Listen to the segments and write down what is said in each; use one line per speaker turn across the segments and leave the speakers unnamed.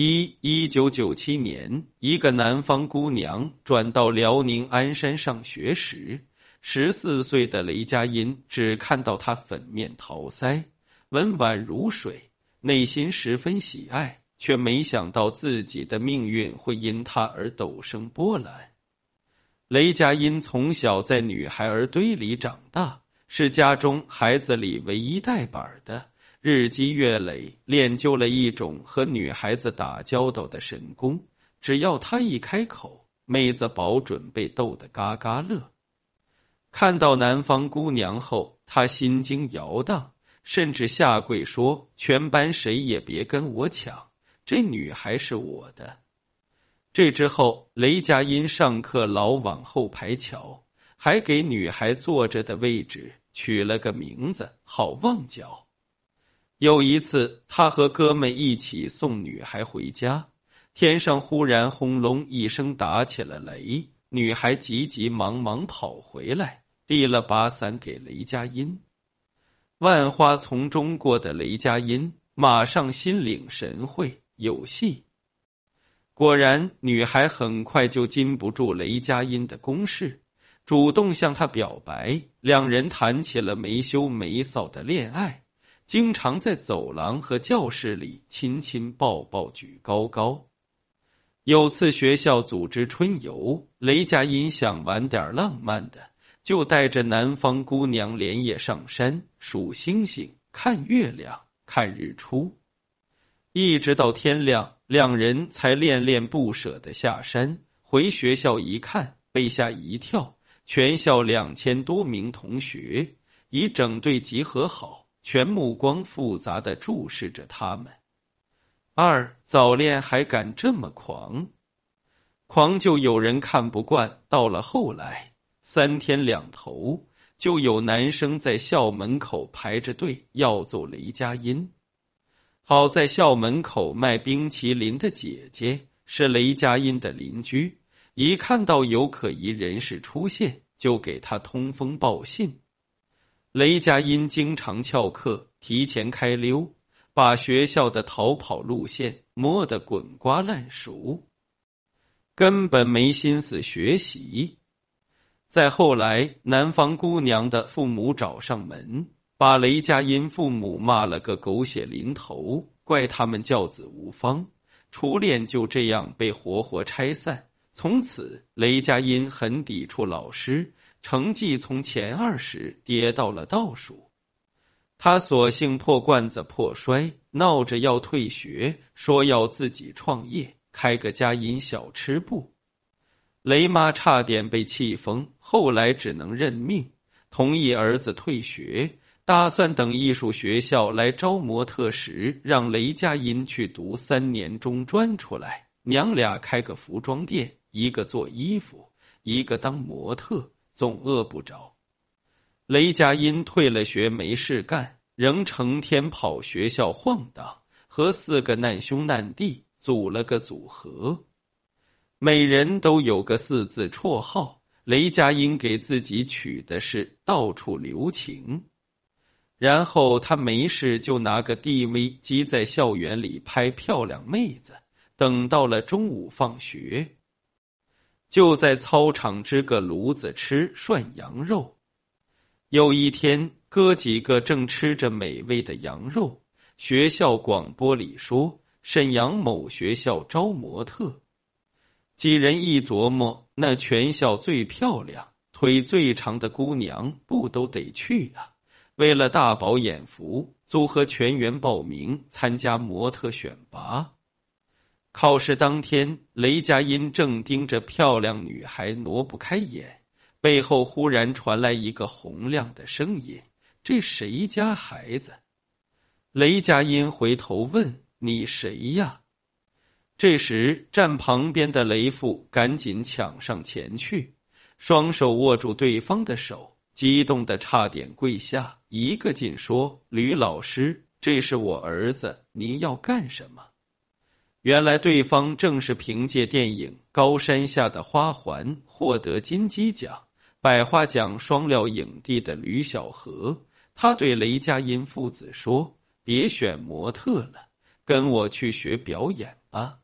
一一九九七年，一个南方姑娘转到辽宁鞍山上学时，十四岁的雷佳音只看到她粉面桃腮，温婉如水，内心十分喜爱，却没想到自己的命运会因她而陡生波澜。雷佳音从小在女孩儿堆里长大，是家中孩子里唯一带板的。日积月累，练就了一种和女孩子打交道的神功。只要他一开口，妹子保准被逗得嘎嘎乐。看到南方姑娘后，他心惊摇荡，甚至下跪说：“全班谁也别跟我抢，这女孩是我的。”这之后，雷佳音上课老往后排瞧，还给女孩坐着的位置取了个名字，好旺角。有一次，他和哥们一起送女孩回家，天上忽然轰隆一声打起了雷，女孩急急忙忙跑回来，递了把伞给雷佳音。万花丛中过的雷佳音马上心领神会，有戏。果然，女孩很快就禁不住雷佳音的攻势，主动向他表白，两人谈起了没羞没臊的恋爱。经常在走廊和教室里亲亲抱抱举高高。有次学校组织春游，雷佳音想玩点浪漫的，就带着南方姑娘连夜上山数星星、看月亮、看日出，一直到天亮，两人才恋恋不舍的下山。回学校一看，被吓一跳，全校两千多名同学已整队集合好。全目光复杂的注视着他们。二早恋还敢这么狂，狂就有人看不惯。到了后来，三天两头就有男生在校门口排着队要揍雷佳音。好在校门口卖冰淇淋的姐姐是雷佳音的邻居，一看到有可疑人士出现，就给他通风报信。雷佳音经常翘课，提前开溜，把学校的逃跑路线摸得滚瓜烂熟，根本没心思学习。再后来，南方姑娘的父母找上门，把雷佳音父母骂了个狗血淋头，怪他们教子无方，初恋就这样被活活拆散。从此，雷佳音很抵触老师。成绩从前二十跌到了倒数，他索性破罐子破摔，闹着要退学，说要自己创业，开个佳音小吃部。雷妈差点被气疯，后来只能认命，同意儿子退学，打算等艺术学校来招模特时，让雷佳音去读三年中专出来，娘俩开个服装店，一个做衣服，一个当模特。总饿不着。雷佳音退了学没事干，仍成天跑学校晃荡，和四个难兄难弟组了个组合，每人都有个四字绰号。雷佳音给自己取的是“到处留情”。然后他没事就拿个 DV 机在校园里拍漂亮妹子，等到了中午放学。就在操场支个炉子吃涮羊肉。有一天，哥几个正吃着美味的羊肉，学校广播里说沈阳某学校招模特。几人一琢磨，那全校最漂亮、腿最长的姑娘不都得去啊？为了大饱眼福，组合全员报名参加模特选拔。考试当天，雷佳音正盯着漂亮女孩挪不开眼，背后忽然传来一个洪亮的声音：“这谁家孩子？”雷佳音回头问：“你谁呀？”这时，站旁边的雷父赶紧抢上前去，双手握住对方的手，激动的差点跪下，一个劲说：“吕老师，这是我儿子，您要干什么？”原来对方正是凭借电影《高山下的花环》获得金鸡奖、百花奖双料影帝的吕小河。他对雷佳音父子说：“别选模特了，跟我去学表演吧。”！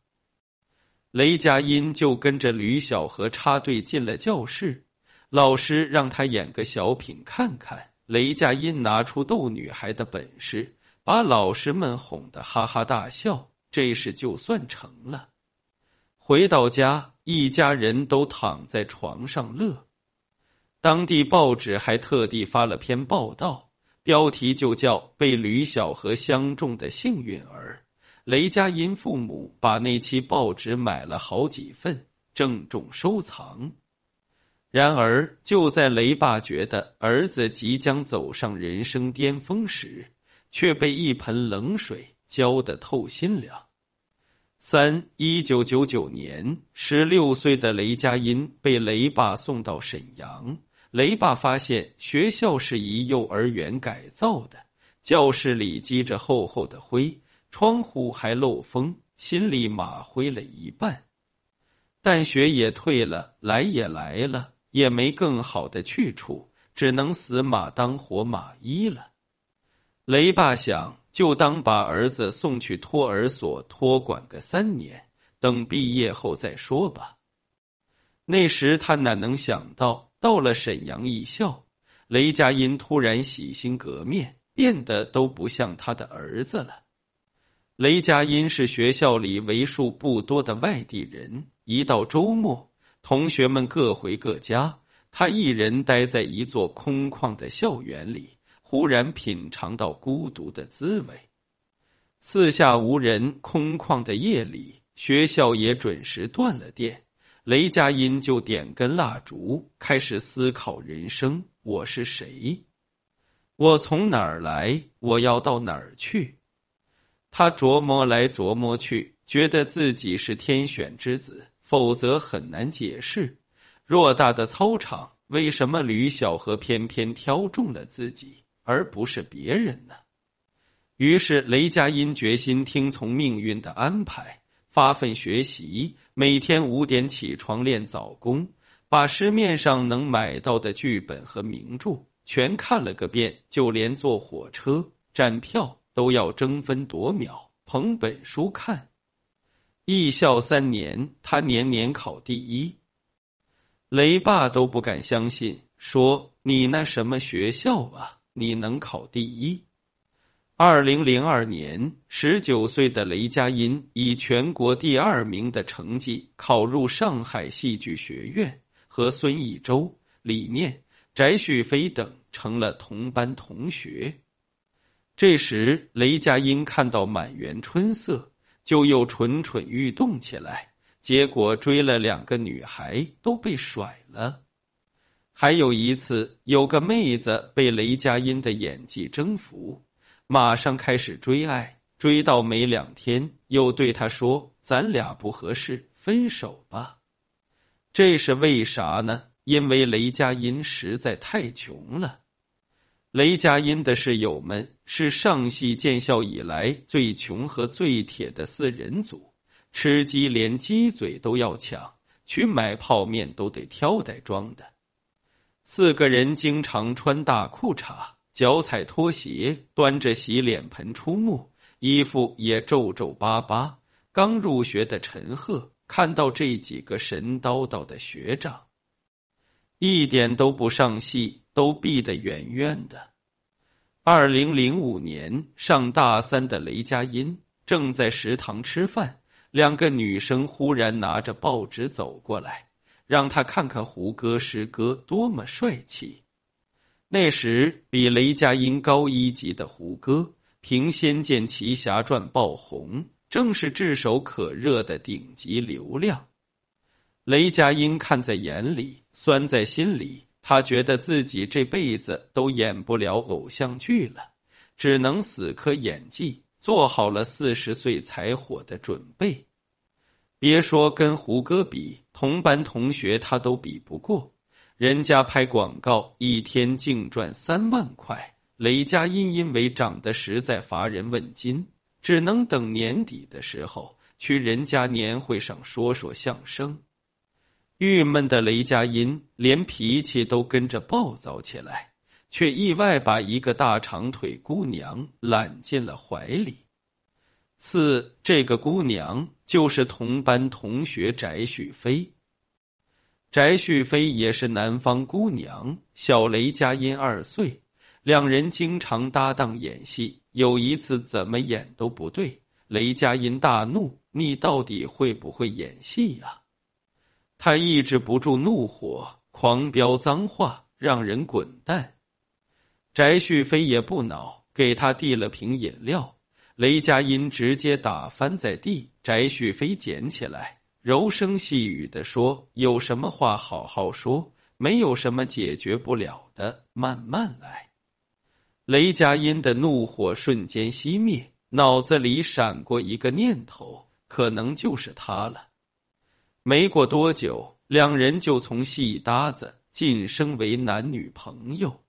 雷佳音就跟着吕小河插队进了教室，老师让他演个小品看看。雷佳音拿出逗女孩的本事，把老师们哄得哈哈大笑，这事就算成了。回到家，一家人都躺在床上乐。当地报纸还特地发了篇报道，标题就叫“被吕小河相中的幸运儿”。雷佳音父母把那期报纸买了好几份，郑重收藏。然而，就在雷爸觉得儿子即将走上人生巅峰时，却被一盆冷水浇得透心凉。三一九九九年，十六岁的雷佳音被雷爸送到沈阳。雷爸发现学校是一幼儿园改造的，教室里积着厚厚的灰，窗户还漏风，心里马灰了一半。但学也退了，来也来了。也没更好的去处，只能死马当活马医了。雷爸想，就当把儿子送去托儿所托管个三年，等毕业后再说吧。那时他哪能想到，到了沈阳艺校，雷佳音突然洗心革面，变得都不像他的儿子了。雷佳音是学校里为数不多的外地人，一到周末。同学们各回各家，他一人待在一座空旷的校园里，忽然品尝到孤独的滋味。四下无人，空旷的夜里，学校也准时断了电。雷佳音就点根蜡烛，开始思考人生：我是谁？我从哪儿来？我要到哪儿去？他琢磨来琢磨去，觉得自己是天选之子。否则很难解释，偌大的操场，为什么吕小河偏偏挑中了自己，而不是别人呢？于是雷佳音决心听从命运的安排，发奋学习，每天五点起床练早功，把市面上能买到的剧本和名著全看了个遍，就连坐火车站票都要争分夺秒捧本书看。艺校三年，他年年考第一，雷爸都不敢相信，说：“你那什么学校啊？你能考第一？”二零零二年，十九岁的雷佳音以全国第二名的成绩考入上海戏剧学院，和孙艺洲、李念、翟旭飞等成了同班同学。这时，雷佳音看到满园春色。就又蠢蠢欲动起来，结果追了两个女孩都被甩了。还有一次，有个妹子被雷佳音的演技征服，马上开始追爱，追到没两天，又对他说：“咱俩不合适，分手吧。”这是为啥呢？因为雷佳音实在太穷了。雷佳音的室友们是上戏建校以来最穷和最铁的四人组，吃鸡连鸡嘴都要抢，去买泡面都得挑袋装的。四个人经常穿大裤衩，脚踩拖鞋，端着洗脸盆出没，衣服也皱皱巴巴。刚入学的陈赫看到这几个神叨叨的学长，一点都不上戏。都避得远远的。二零零五年上大三的雷佳音正在食堂吃饭，两个女生忽然拿着报纸走过来，让他看看胡歌师哥多么帅气。那时比雷佳音高一级的胡歌，凭《仙剑奇侠传》爆红，正是炙手可热的顶级流量。雷佳音看在眼里，酸在心里。他觉得自己这辈子都演不了偶像剧了，只能死磕演技，做好了四十岁才火的准备。别说跟胡歌比，同班同学他都比不过。人家拍广告一天净赚三万块，雷佳音因为长得实在乏人问津，只能等年底的时候去人家年会上说说相声。郁闷的雷佳音连脾气都跟着暴躁起来，却意外把一个大长腿姑娘揽进了怀里。四，这个姑娘就是同班同学翟旭飞。翟旭飞也是南方姑娘，小雷佳音二岁，两人经常搭档演戏。有一次怎么演都不对，雷佳音大怒：“你到底会不会演戏呀？”他抑制不住怒火，狂飙脏话，让人滚蛋。翟旭飞也不恼，给他递了瓶饮料，雷佳音直接打翻在地，翟旭飞捡起来。柔声细语的说：“有什么话好好说，没有什么解决不了的，慢慢来。”雷佳音的怒火瞬间熄灭，脑子里闪过一个念头，可能就是他了。没过多久，两人就从戏搭子晋升为男女朋友。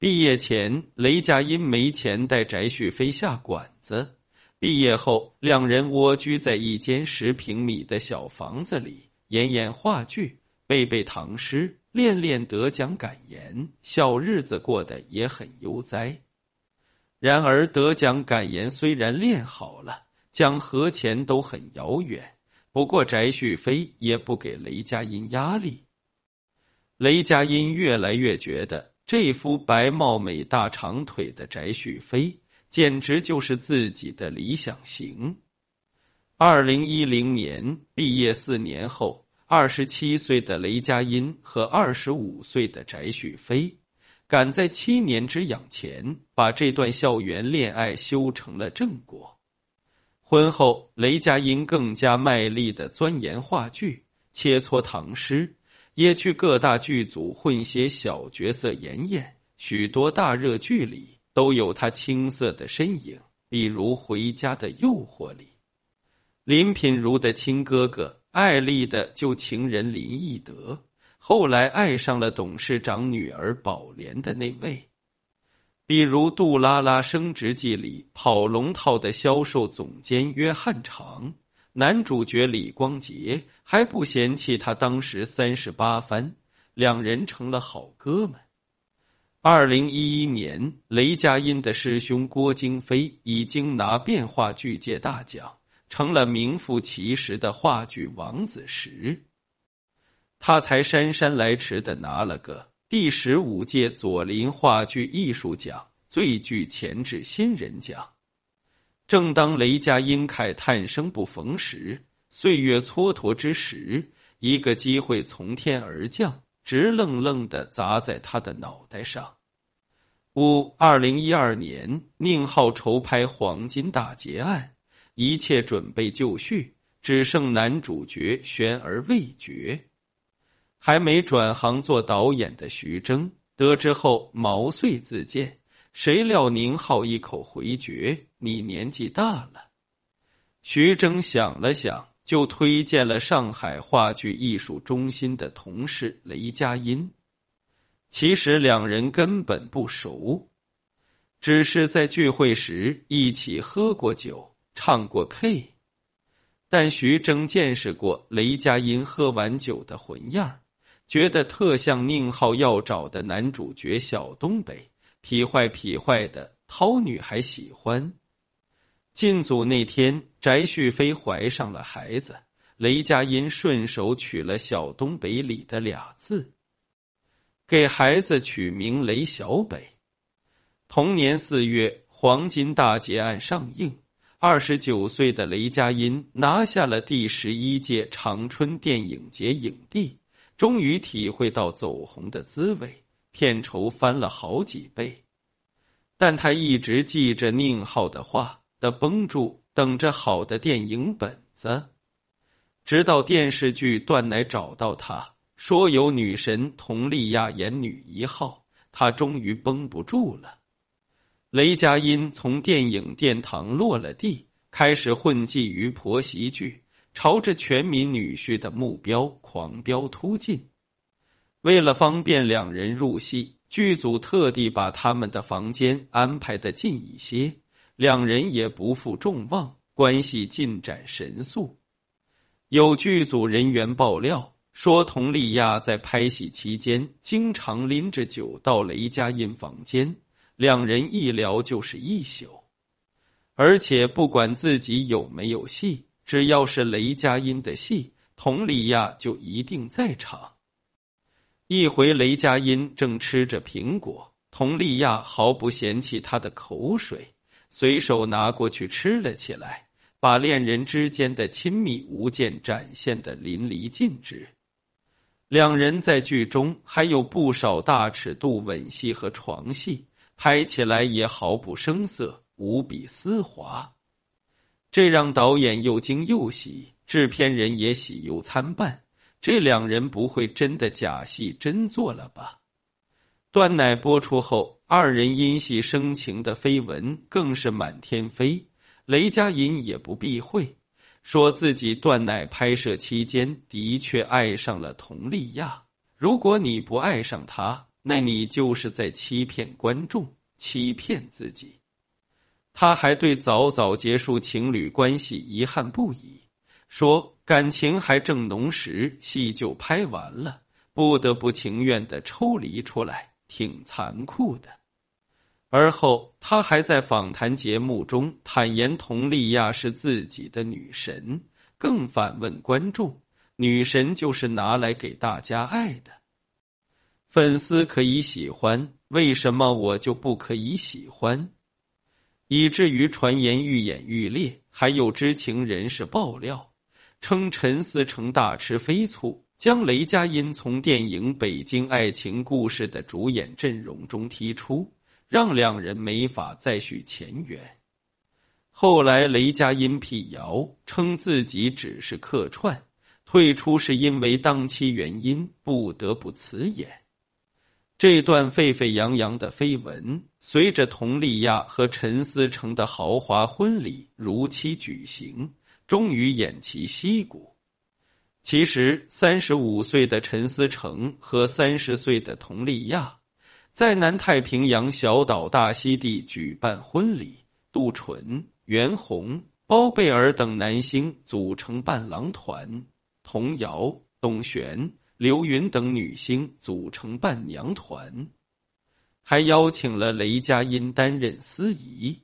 毕业前，雷佳音没钱带翟旭飞下馆子。毕业后，两人蜗居在一间十平米的小房子里，演演话剧，背背唐诗，练练得奖感言，小日子过得也很悠哉。然而，得奖感言虽然练好了，讲和前都很遥远。不过，翟旭飞也不给雷佳音压力。雷佳音越来越觉得，这副白貌美、大长腿的翟旭飞。简直就是自己的理想型。二零一零年毕业四年后，二十七岁的雷佳音和二十五岁的翟旭飞，赶在七年之痒前把这段校园恋爱修成了正果。婚后，雷佳音更加卖力的钻研话剧，切磋唐诗，也去各大剧组混些小角色演演，许多大热剧里。都有他青涩的身影，比如《回家的诱惑》里，林品如的亲哥哥，艾丽的旧情人林奕德，后来爱上了董事长女儿宝莲的那位；比如《杜拉拉升职记》里跑龙套的销售总监约翰长，男主角李光洁还不嫌弃他当时三十八番，两人成了好哥们。二零一一年，雷佳音的师兄郭京飞已经拿变化剧界大奖，成了名副其实的话剧王子时，他才姗姗来迟的拿了个第十五届左琳话剧艺术奖最具潜质新人奖。正当雷佳音慨叹生不逢时，岁月蹉跎之时，一个机会从天而降，直愣愣的砸在他的脑袋上。五二零一二年，宁浩筹拍《黄金大劫案》，一切准备就绪，只剩男主角悬而未决。还没转行做导演的徐峥得知后毛遂自荐，谁料宁浩一口回绝：“你年纪大了。”徐峥想了想，就推荐了上海话剧艺术中心的同事雷佳音。其实两人根本不熟，只是在聚会时一起喝过酒、唱过 K。但徐峥见识过雷佳音喝完酒的混样，觉得特像宁浩要找的男主角小东北，痞坏痞坏的，讨女孩喜欢。进组那天，翟旭飞怀上了孩子，雷佳音顺手取了小东北里的俩字。给孩子取名雷小北。同年四月，《黄金大劫案》上映，二十九岁的雷佳音拿下了第十一届长春电影节影帝，终于体会到走红的滋味，片酬翻了好几倍。但他一直记着宁浩的话，的绷住，等着好的电影本子，直到电视剧《断奶》找到他。说有女神佟丽娅演女一号，他终于绷不住了。雷佳音从电影殿堂落了地，开始混迹于婆媳剧，朝着全民女婿的目标狂飙突进。为了方便两人入戏，剧组特地把他们的房间安排的近一些，两人也不负众望，关系进展神速。有剧组人员爆料。说佟丽娅在拍戏期间经常拎着酒到雷佳音房间，两人一聊就是一宿。而且不管自己有没有戏，只要是雷佳音的戏，佟丽娅就一定在场。一回，雷佳音正吃着苹果，佟丽娅毫不嫌弃他的口水，随手拿过去吃了起来，把恋人之间的亲密无间展现的淋漓尽致。两人在剧中还有不少大尺度吻戏和床戏，拍起来也毫不生涩。无比丝滑，这让导演又惊又喜，制片人也喜忧参半。这两人不会真的假戏真做了吧？断奶播出后，二人因戏生情的绯闻更是满天飞。雷佳音也不避讳，说自己断奶拍摄期间的确爱上了佟丽娅。如果你不爱上她，那你就是在欺骗观众，欺骗自己。他还对早早结束情侣关系遗憾不已，说感情还正浓时，戏就拍完了，不得不情愿的抽离出来，挺残酷的。而后，他还在访谈节目中坦言，佟丽娅是自己的女神，更反问观众：女神就是拿来给大家爱的，粉丝可以喜欢，为什么我就不可以喜欢？以至于传言愈演愈烈，还有知情人士爆料称陈思诚大吃飞醋，将雷佳音从电影《北京爱情故事》的主演阵容中踢出，让两人没法再续前缘。后来雷佳音辟谣称自己只是客串，退出是因为档期原因，不得不辞演。这段沸沸扬扬的绯闻，随着佟丽娅和陈思诚的豪华婚礼如期举行，终于偃旗息鼓。其实，三十五岁的陈思诚和三十岁的佟丽娅在南太平洋小岛大溪地举办婚礼，杜淳、袁弘、包贝尔等男星组成伴郎团，童瑶、董璇。刘云等女星组成伴娘团，还邀请了雷佳音担任司仪。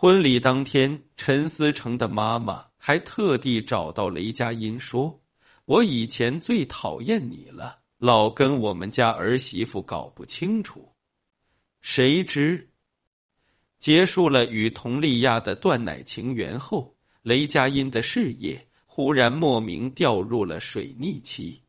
婚礼当天，陈思诚的妈妈还特地找到雷佳音说：“我以前最讨厌你了，老跟我们家儿媳妇搞不清楚。”谁知结束了与佟丽娅的断奶情缘后，雷佳音的事业忽然莫名掉入了水逆期。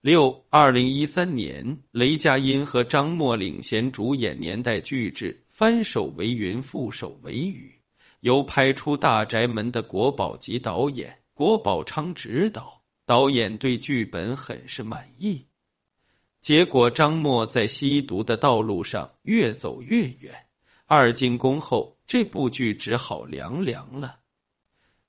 六二零一三年，雷佳音和张默领衔主演年代巨制《翻手为云，覆手为雨》，由拍出《大宅门》的国宝级导演郭宝昌执导。导演对剧本很是满意，结果张默在吸毒的道路上越走越远。二进宫后，这部剧只好凉凉了。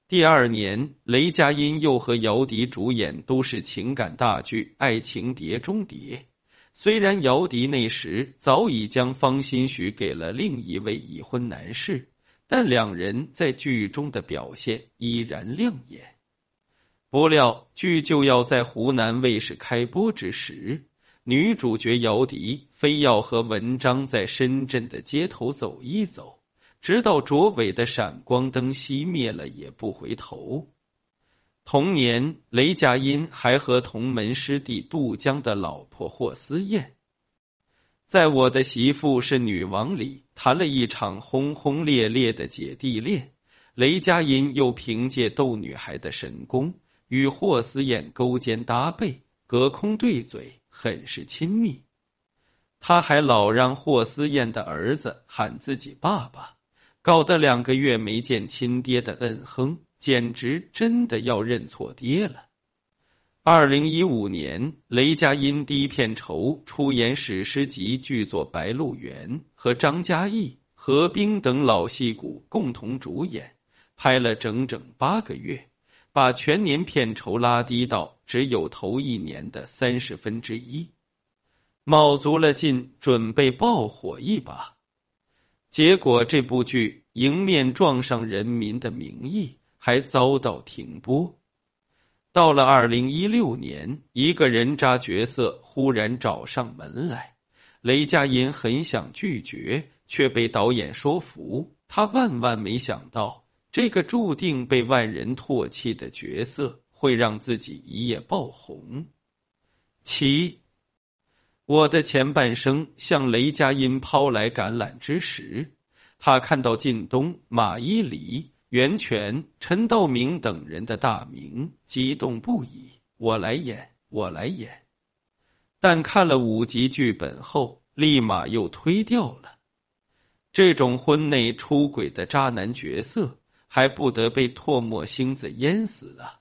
第二年，雷佳音又和姚笛主演都市情感大剧《爱情碟中谍》。虽然姚笛那时早已将方心许给了另一位已婚男士，但两人在剧中的表现依然亮眼。不料，剧就要在湖南卫视开播之时，女主角姚笛非要和文章在深圳的街头走一走。直到卓伟的闪光灯熄灭了，也不回头。同年，雷佳音还和同门师弟杜江的老婆霍思燕，在我的媳妇是女王里谈了一场轰轰烈烈的姐弟恋。雷佳音又凭借逗女孩的神功，与霍思燕勾肩搭背、隔空对嘴，很是亲密。他还老让霍思燕的儿子喊自己爸爸。搞得两个月没见亲爹的恩哼，简直真的要认错爹了。二零一五年，雷佳音低片酬出演史诗级巨作《白鹿原》，和张嘉译、何冰等老戏骨共同主演，拍了整整八个月，把全年片酬拉低到只有头一年的三十分之一，卯足了劲准备爆火一把。结果这部剧迎面撞上《人民的名义》，还遭到停播。到了二零一六年，一个人渣角色忽然找上门来，雷佳音很想拒绝，却被导演说服。他万万没想到，这个注定被万人唾弃的角色会让自己一夜爆红。七，我的前半生向雷佳音抛来橄榄枝时，他看到靳东、马伊琍、袁泉、陈道明等人的大名，激动不已。我来演，我来演。但看了五集剧本后，立马又推掉了。这种婚内出轨的渣男角色，还不得被唾沫星子淹死了？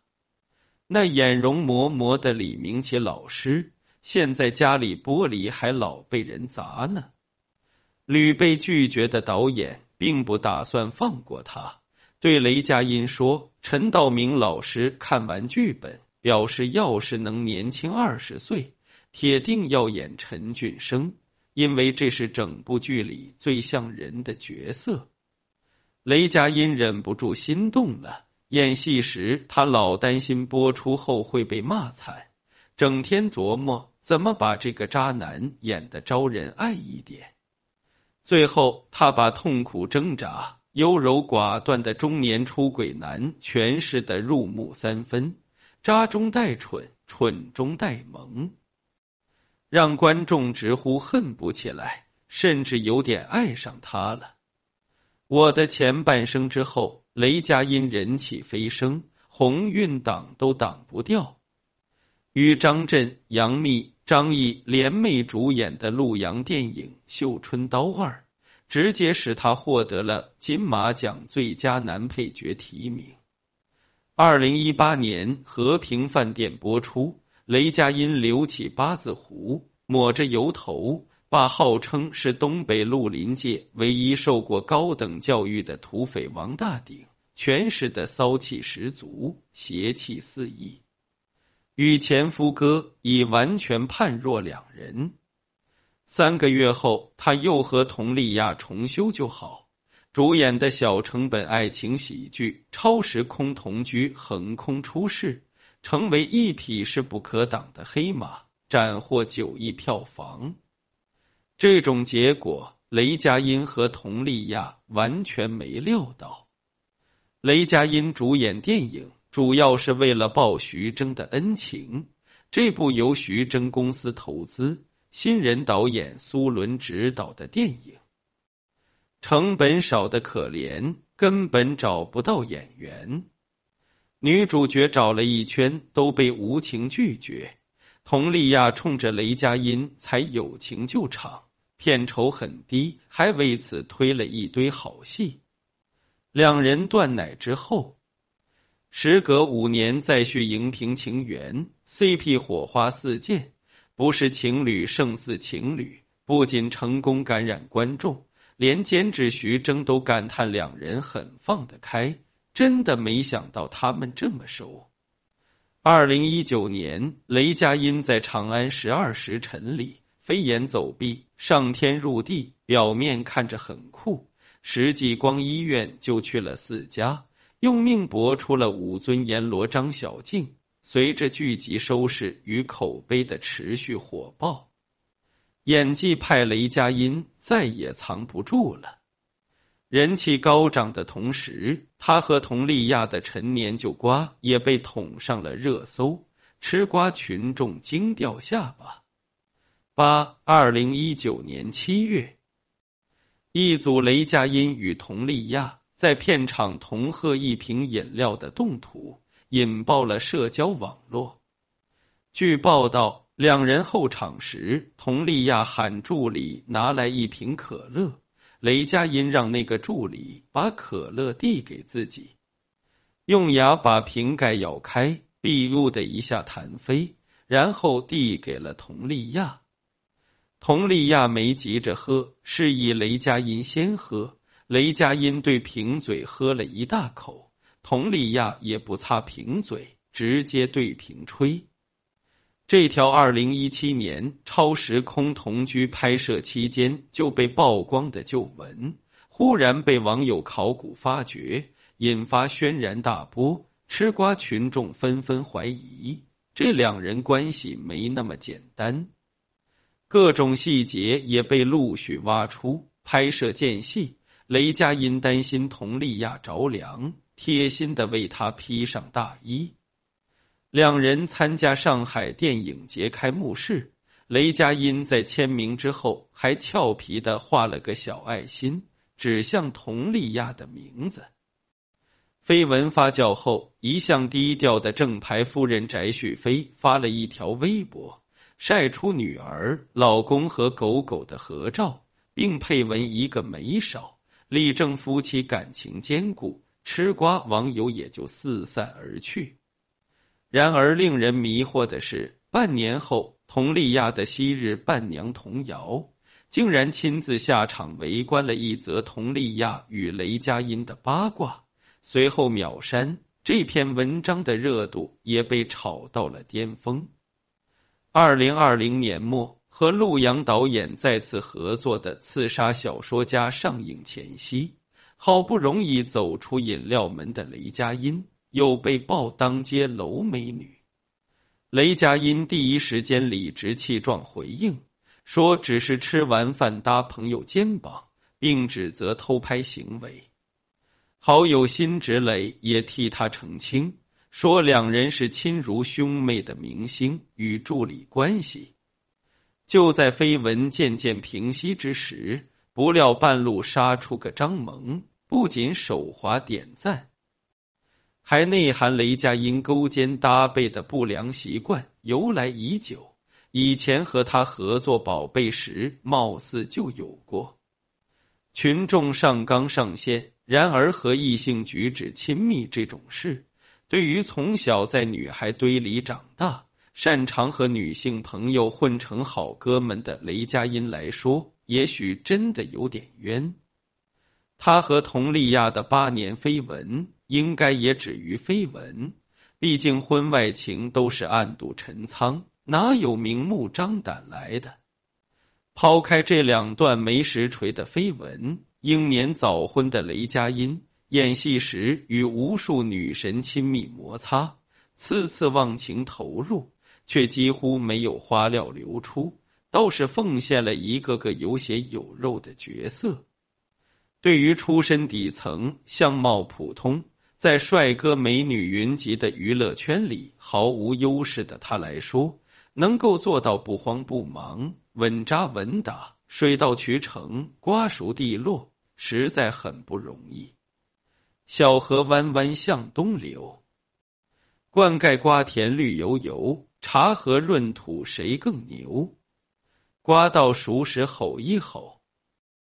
那眼容嬷嬷的李明启老师，现在家里玻璃还老被人砸呢。屡被拒绝的导演并不打算放过他，对雷佳音说：“陈道明老师看完剧本，表示要是能年轻二十岁，铁定要演陈俊生，因为这是整部剧里最像人的角色。”雷佳音忍不住心动了。演戏时，他老担心播出后会被骂惨，整天琢磨怎么把这个渣男演得招人爱一点。最后，他把痛苦挣扎、优柔寡断的中年出轨男诠释的入木三分，渣中带蠢，蠢中带萌，让观众直呼恨不起来，甚至有点爱上他了。我的前半生之后，雷佳音人气飞升，鸿运挡都挡不掉。与张震、杨幂、张译联袂主演的陆洋电影《绣春刀二》，直接使他获得了金马奖最佳男配角提名。二零一八年《和平饭店》播出，雷佳音留起八字胡，抹着油头。把号称是东北绿林界唯一受过高等教育的土匪王大顶诠释的骚气十足、邪气四溢，与前夫哥已完全判若两人。三个月后，他又和佟丽娅重修旧好，主演的小成本爱情喜剧《超时空同居》横空出世，成为一匹势不可挡的黑马，斩获九亿票房。这种结果，雷佳音和佟丽娅完全没料到。雷佳音主演电影主要是为了报徐峥的恩情。这部由徐峥公司投资、新人导演苏伦执导的电影，成本少的可怜，根本找不到演员。女主角找了一圈都被无情拒绝，佟丽娅冲着雷佳音才友情救场。片酬很低，还为此推了一堆好戏。两人断奶之后，时隔五年再续荧屏情缘，CP 火花四溅，不是情侣胜似情侣。不仅成功感染观众，连监制徐峥都感叹两人很放得开。真的没想到他们这么熟。二零一九年，雷佳音在《长安十二时辰》里。飞檐走壁，上天入地，表面看着很酷，实际光医院就去了四家，用命搏出了五尊阎罗张小静。随着剧集收视与口碑的持续火爆，演技派雷佳音再也藏不住了。人气高涨的同时，他和佟丽娅的陈年旧瓜也被捅上了热搜，吃瓜群众惊掉下巴。八二零一九年七月，一组雷佳音与佟丽娅在片场同喝一瓶饮料的动图引爆了社交网络。据报道，两人候场时，佟丽娅喊助理拿来一瓶可乐，雷佳音让那个助理把可乐递给自己，用牙把瓶盖咬开，闭物的一下弹飞，然后递给了佟丽娅。佟丽娅没急着喝，示意雷佳音先喝。雷佳音对瓶嘴喝了一大口，佟丽娅也不擦平嘴，直接对瓶吹。这条二零一七年超时空同居拍摄期间就被曝光的旧闻，忽然被网友考古发掘，引发轩然大波。吃瓜群众纷纷怀疑，这两人关系没那么简单。各种细节也被陆续挖出。拍摄间隙，雷佳音担心佟丽娅着凉，贴心的为她披上大衣。两人参加上海电影节开幕式，雷佳音在签名之后还俏皮的画了个小爱心，指向佟丽娅的名字。绯闻发酵后，一向低调的正牌夫人翟旭飞发了一条微博，晒出女儿、老公和狗狗的合照，并配文一个没少，力证夫妻感情坚固。吃瓜网友也就四散而去。然而，令人迷惑的是，半年后，佟丽娅的昔日伴娘童瑶竟然亲自下场围观了一则佟丽娅与雷佳音的八卦，随后秒删这篇文章的热度也被炒到了巅峰。二零二零年末，和陆阳导演再次合作的《刺杀小说家》上映前夕，好不容易走出饮料门的雷佳音。又被曝当街搂美女，雷佳音第一时间理直气壮回应说：“只是吃完饭搭朋友肩膀，并指责偷拍行为。”好友辛芷蕾也替他澄清说：“两人是亲如兄妹的明星与助理关系。”就在绯闻渐渐平息之时，不料半路杀出个张萌，不仅手滑点赞。还内涵雷佳音勾肩搭背的不良习惯由来已久，以前和他合作《宝贝》时，貌似就有过。群众上纲上线，然而和异性举止亲密这种事，对于从小在女孩堆里长大、擅长和女性朋友混成好哥们的雷佳音来说，也许真的有点冤。他和佟丽娅的八年绯闻。应该也止于绯闻，毕竟婚外情都是暗度陈仓，哪有明目张胆来的？抛开这两段没实锤的绯闻，英年早婚的雷佳音演戏时与无数女神亲密摩擦，次次忘情投入，却几乎没有花料流出，倒是奉献了一个个有血有肉的角色。对于出身底层、相貌普通。在帅哥美女云集的娱乐圈里毫无优势的他来说，能够做到不慌不忙、稳扎稳打、水到渠成、瓜熟蒂落，实在很不容易。小河弯弯向东流，灌溉瓜田绿油油，茶和润土谁更牛？瓜到熟时吼一吼，